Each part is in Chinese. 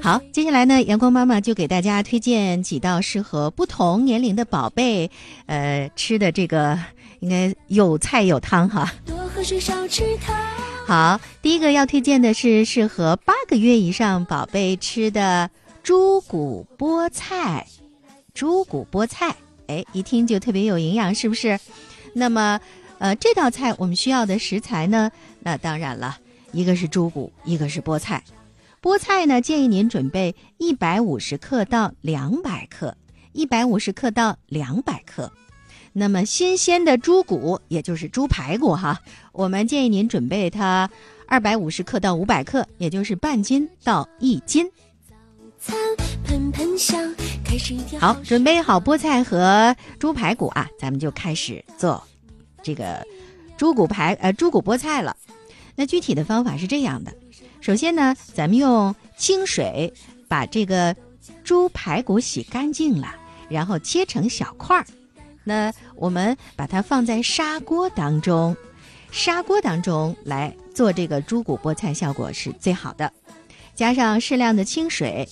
好，接下来呢，阳光妈妈就给大家推荐几道适合不同年龄的宝贝，呃，吃的这个应该有菜有汤哈。多喝水，少吃糖好，第一个要推荐的是适合八个月以上宝贝吃的猪骨菠菜。猪骨菠菜，哎，一听就特别有营养，是不是？那么，呃，这道菜我们需要的食材呢？那当然了，一个是猪骨，一个是菠菜。菠菜呢，建议您准备一百五十克到两百克，一百五十克到两百克。那么新鲜的猪骨，也就是猪排骨哈，我们建议您准备它二百五十克到五百克，也就是半斤到一斤。好，准备好菠菜和猪排骨啊，咱们就开始做这个猪骨排呃猪骨菠菜了。那具体的方法是这样的。首先呢，咱们用清水把这个猪排骨洗干净了，然后切成小块儿。那我们把它放在砂锅当中，砂锅当中来做这个猪骨菠菜，效果是最好的。加上适量的清水，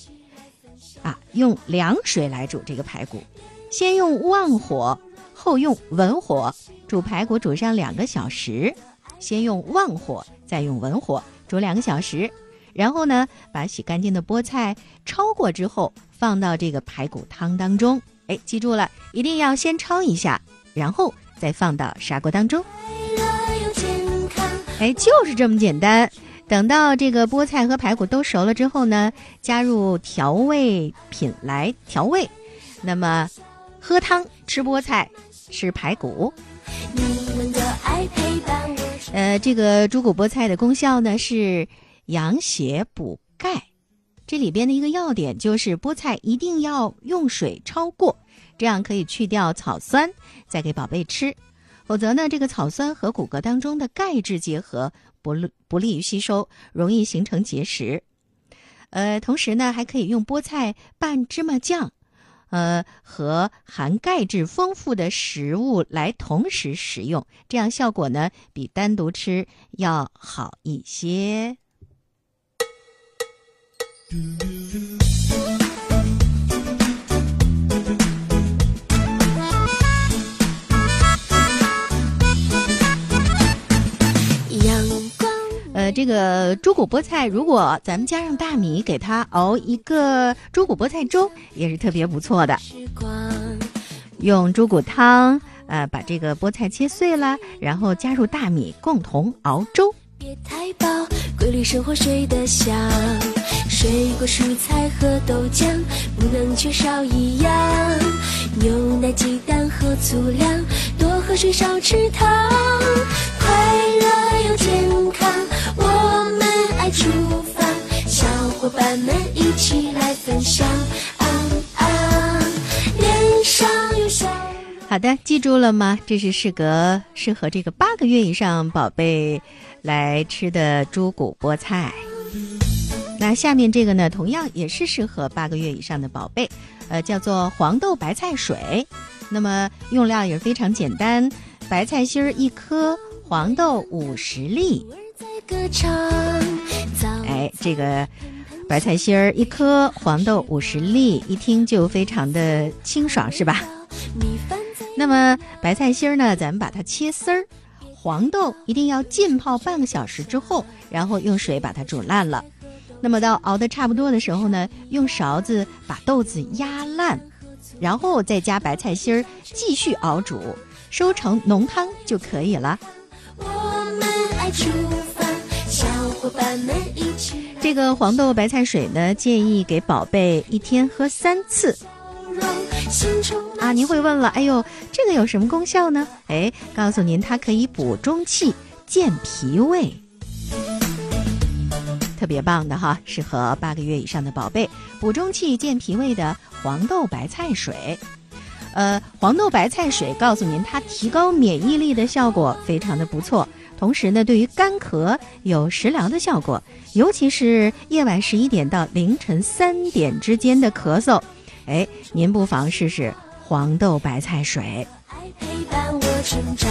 啊，用凉水来煮这个排骨。先用旺火，后用文火煮排骨，煮上两个小时。先用旺火，再用文火。煮两个小时，然后呢，把洗干净的菠菜焯过之后，放到这个排骨汤当中。哎，记住了，一定要先焯一下，然后再放到砂锅当中。哎，就是这么简单。等到这个菠菜和排骨都熟了之后呢，加入调味品来调味。那么，喝汤吃菠菜，吃排骨。你们的爱陪伴呃，这个猪骨菠菜的功效呢是养血补钙，这里边的一个要点就是菠菜一定要用水焯过，这样可以去掉草酸，再给宝贝吃。否则呢，这个草酸和骨骼当中的钙质结合不利不利于吸收，容易形成结石。呃，同时呢，还可以用菠菜拌芝麻酱。呃，和含钙质丰富的食物来同时食用，这样效果呢比单独吃要好一些。这个猪骨菠菜，如果咱们加上大米，给它熬一个猪骨菠菜粥，也是特别不错的。用猪骨汤，呃，把这个菠菜切碎了，然后加入大米，共同熬粥。别太饱，规律生活睡得香，水果蔬菜和豆浆不能缺少一样，牛奶鸡蛋和粗粮，多喝水少吃糖，快乐又健康。出发，小伙伴们一起来分享。好的，记住了吗？这是适合适合这个八个月以上宝贝来吃的猪骨菠菜。那下面这个呢，同样也是适合八个月以上的宝贝，呃，叫做黄豆白菜水。那么用料也是非常简单，白菜心儿一颗，黄豆五十粒。哎，这个白菜心儿一颗，黄豆五十粒，一听就非常的清爽，是吧？那么白菜心儿呢，咱们把它切丝儿，黄豆一定要浸泡半个小时之后，然后用水把它煮烂了。那么到熬的差不多的时候呢，用勺子把豆子压烂，然后再加白菜心儿继续熬煮，收成浓汤就可以了。我们爱这个黄豆白菜水呢，建议给宝贝一天喝三次。啊，您会问了，哎呦，这个有什么功效呢？哎，告诉您，它可以补中气、健脾胃，特别棒的哈，适合八个月以上的宝贝。补中气、健脾胃的黄豆白菜水，呃，黄豆白菜水告诉您，它提高免疫力的效果非常的不错。同时呢，对于干咳有食疗的效果，尤其是夜晚十一点到凌晨三点之间的咳嗽，哎，您不妨试试黄豆白菜水。爱陪伴我成长